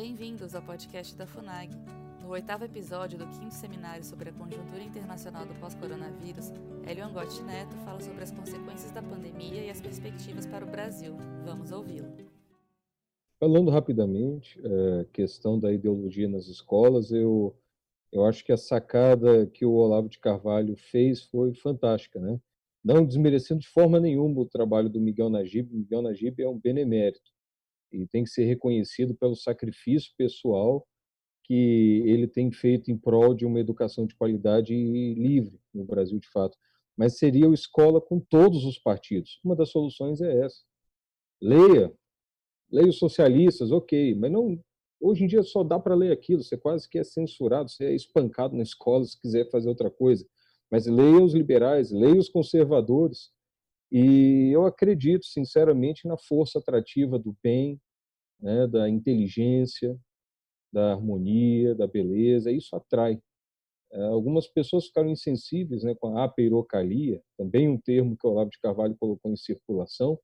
Bem-vindos ao podcast da FUNAG. No oitavo episódio do quinto seminário sobre a conjuntura internacional do pós-coronavírus, Hélio Angotti Neto fala sobre as consequências da pandemia e as perspectivas para o Brasil. Vamos ouvi-lo. Falando rapidamente, a é, questão da ideologia nas escolas, eu, eu acho que a sacada que o Olavo de Carvalho fez foi fantástica, né? Não desmerecendo de forma nenhuma o trabalho do Miguel Najib. Miguel Najib é um benemérito e tem que ser reconhecido pelo sacrifício pessoal que ele tem feito em prol de uma educação de qualidade e livre no Brasil, de fato. Mas seria o escola com todos os partidos. Uma das soluções é essa. Leia, leia os socialistas, ok, mas não. Hoje em dia só dá para ler aquilo. Você quase que é censurado, você é espancado na escola se quiser fazer outra coisa. Mas leia os liberais, leia os conservadores, e eu acredito, sinceramente, na força atrativa do bem, né, da inteligência, da harmonia, da beleza. Isso atrai. É, algumas pessoas ficaram insensíveis né, com a apeirocalia, também um termo que o Olavo de Carvalho colocou em circulação,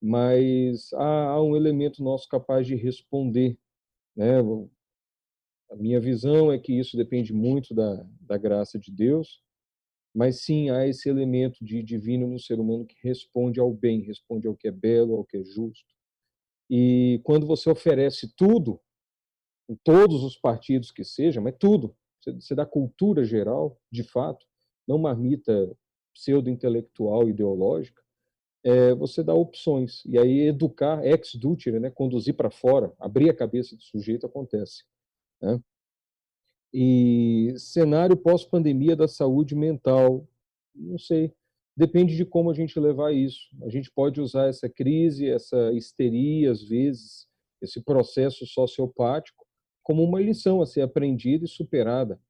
mas há, há um elemento nosso capaz de responder. Né? A minha visão é que isso depende muito da, da graça de Deus, mas sim há esse elemento de divino no ser humano que responde ao bem, responde ao que é belo, ao que é justo. E quando você oferece tudo, em todos os partidos que seja, mas tudo, você dá cultura geral, de fato, não marmita pseudo-intelectual, ideológica, é, você dá opções. E aí educar, ex dutere, né, conduzir para fora, abrir a cabeça do sujeito, acontece. Né? E cenário pós-pandemia da saúde mental, não sei, depende de como a gente levar isso. A gente pode usar essa crise, essa histeria, às vezes, esse processo sociopático, como uma lição a ser aprendida e superada.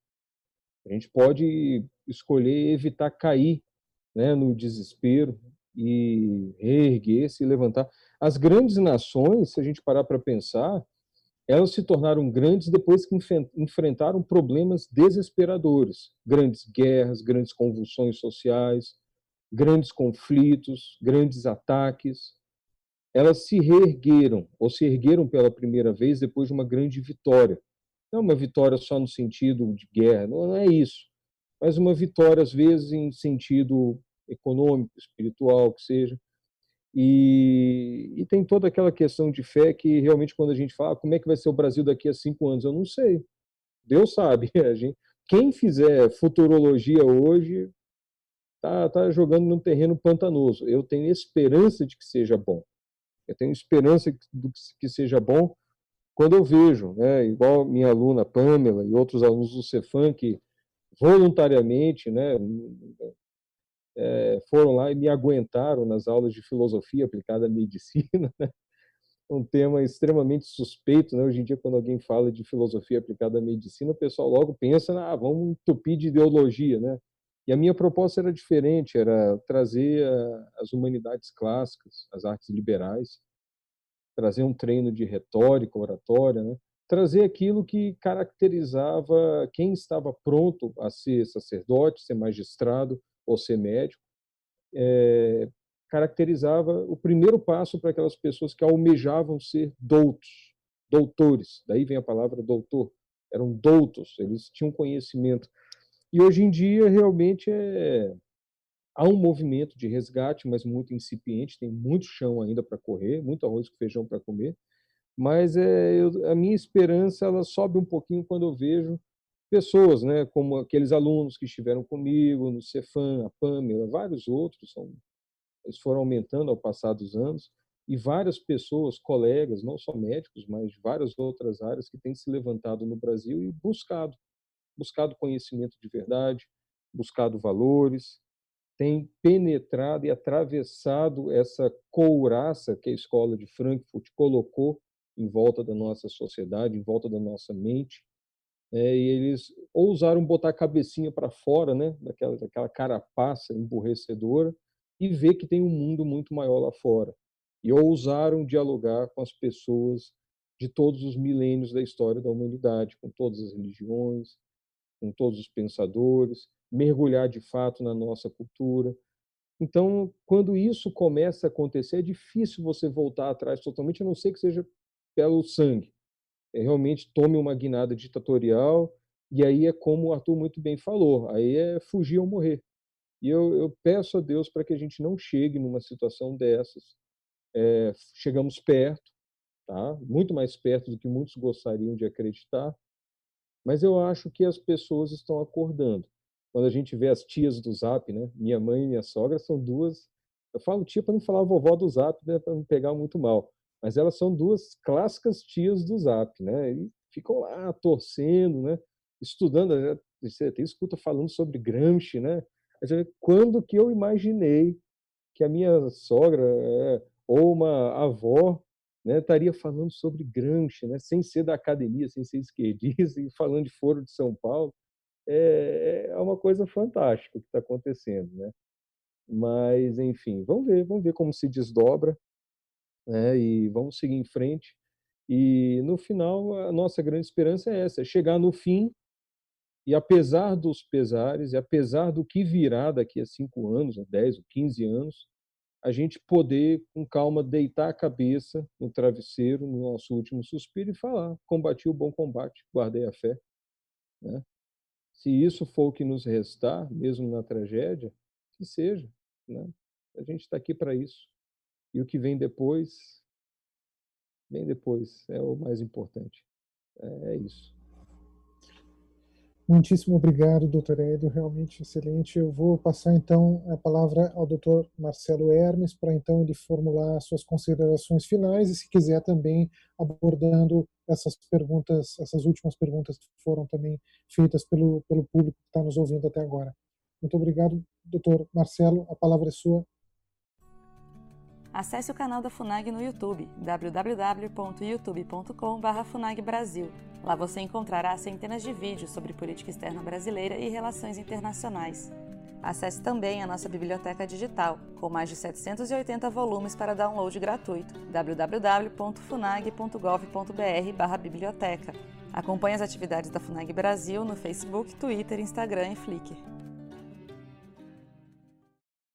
A gente pode escolher evitar cair né, no desespero e reerguer-se e levantar. As grandes nações, se a gente parar para pensar, elas se tornaram grandes depois que enfrentaram problemas desesperadores, grandes guerras, grandes convulsões sociais, grandes conflitos, grandes ataques. Elas se reergueram, ou se ergueram pela primeira vez depois de uma grande vitória. Não uma vitória só no sentido de guerra, não é isso, mas uma vitória, às vezes, em sentido econômico, espiritual, que seja. E, e, tem toda aquela questão de fé que realmente quando a gente fala ah, como é que vai ser o Brasil daqui a cinco anos, eu não sei. Deus sabe. A gente, quem fizer futurologia hoje tá, tá jogando num terreno pantanoso. Eu tenho esperança de que seja bom. Eu tenho esperança do que seja bom quando eu vejo, né, igual minha aluna Pamela e outros alunos do Cefam que voluntariamente, né, é, foram lá e me aguentaram nas aulas de filosofia aplicada à medicina, né? um tema extremamente suspeito, né? Hoje em dia, quando alguém fala de filosofia aplicada à medicina, o pessoal logo pensa, ah, vamos entupir de ideologia, né? E a minha proposta era diferente, era trazer as humanidades clássicas, as artes liberais, trazer um treino de retórica, oratória, né? trazer aquilo que caracterizava quem estava pronto a ser sacerdote, ser magistrado, ou ser médico, é, caracterizava o primeiro passo para aquelas pessoas que almejavam ser doutos, doutores. Daí vem a palavra doutor. Eram doutos, eles tinham conhecimento. E hoje em dia, realmente, é... há um movimento de resgate, mas muito incipiente, tem muito chão ainda para correr, muito arroz com feijão para comer. Mas é, eu, a minha esperança ela sobe um pouquinho quando eu vejo pessoas, né, como aqueles alunos que estiveram comigo no Cefam, a Pamela, vários outros, são, eles foram aumentando ao passar dos anos, e várias pessoas, colegas, não só médicos, mas de várias outras áreas que têm se levantado no Brasil e buscado, buscado conhecimento de verdade, buscado valores, têm penetrado e atravessado essa couraça que a escola de Frankfurt colocou em volta da nossa sociedade, em volta da nossa mente, é, e eles ousaram botar a cabecinha para fora, né, daquela, daquela carapaça emburrecedora, e ver que tem um mundo muito maior lá fora. E ousaram dialogar com as pessoas de todos os milênios da história da humanidade, com todas as religiões, com todos os pensadores, mergulhar de fato na nossa cultura. Então, quando isso começa a acontecer, é difícil você voltar atrás totalmente, a não ser que seja pelo sangue. é, realmente tome uma guinada ditatorial, e aí é como o Arthur muito bem falou, aí é fugir ou morrer. E eu, eu peço a Deus para que a gente não chegue numa situação dessas. É, chegamos perto, tá? muito mais perto do que muitos gostariam de acreditar, mas eu acho que as pessoas estão acordando. Quando a gente vê as tias do Zap, né? minha mãe e minha sogra são duas, eu falo tia para não falar vovó do Zap, né? para não pegar muito mal, mas elas são duas clássicas tias do Zap, né? E ficam lá torcendo, né? estudando, você até escuta falando sobre Gramsci, né? Quando que eu imaginei que a minha sogra é, ou uma avó né, estaria falando sobre Gramsci, né, sem ser da academia, sem ser esquerdista, e falando de Foro de São Paulo, é, é uma coisa fantástica o que está acontecendo. Né? Mas, enfim, vamos ver, vamos ver como se desdobra né, e vamos seguir em frente. E, no final, a nossa grande esperança é essa, é chegar no fim e apesar dos pesares, e apesar do que virá daqui a cinco anos, dez ou quinze anos, a gente poder, com calma, deitar a cabeça no travesseiro, no nosso último suspiro, e falar: combati o bom combate, guardei a fé. Né? Se isso for o que nos restar, mesmo na tragédia, que seja. Né? A gente está aqui para isso. E o que vem depois, vem depois, é o mais importante. É, é isso. Muitíssimo obrigado, doutor Hélio, realmente excelente. Eu vou passar então a palavra ao doutor Marcelo Hermes para então ele formular suas considerações finais e se quiser também abordando essas perguntas, essas últimas perguntas que foram também feitas pelo, pelo público que está nos ouvindo até agora. Muito obrigado, doutor Marcelo, a palavra é sua. Acesse o canal da FUNAG no YouTube, www.youtube.com.br. Lá você encontrará centenas de vídeos sobre política externa brasileira e relações internacionais. Acesse também a nossa biblioteca digital, com mais de 780 volumes para download gratuito, www.funag.gov.br/biblioteca. Acompanhe as atividades da FUNAG Brasil no Facebook, Twitter, Instagram e Flickr.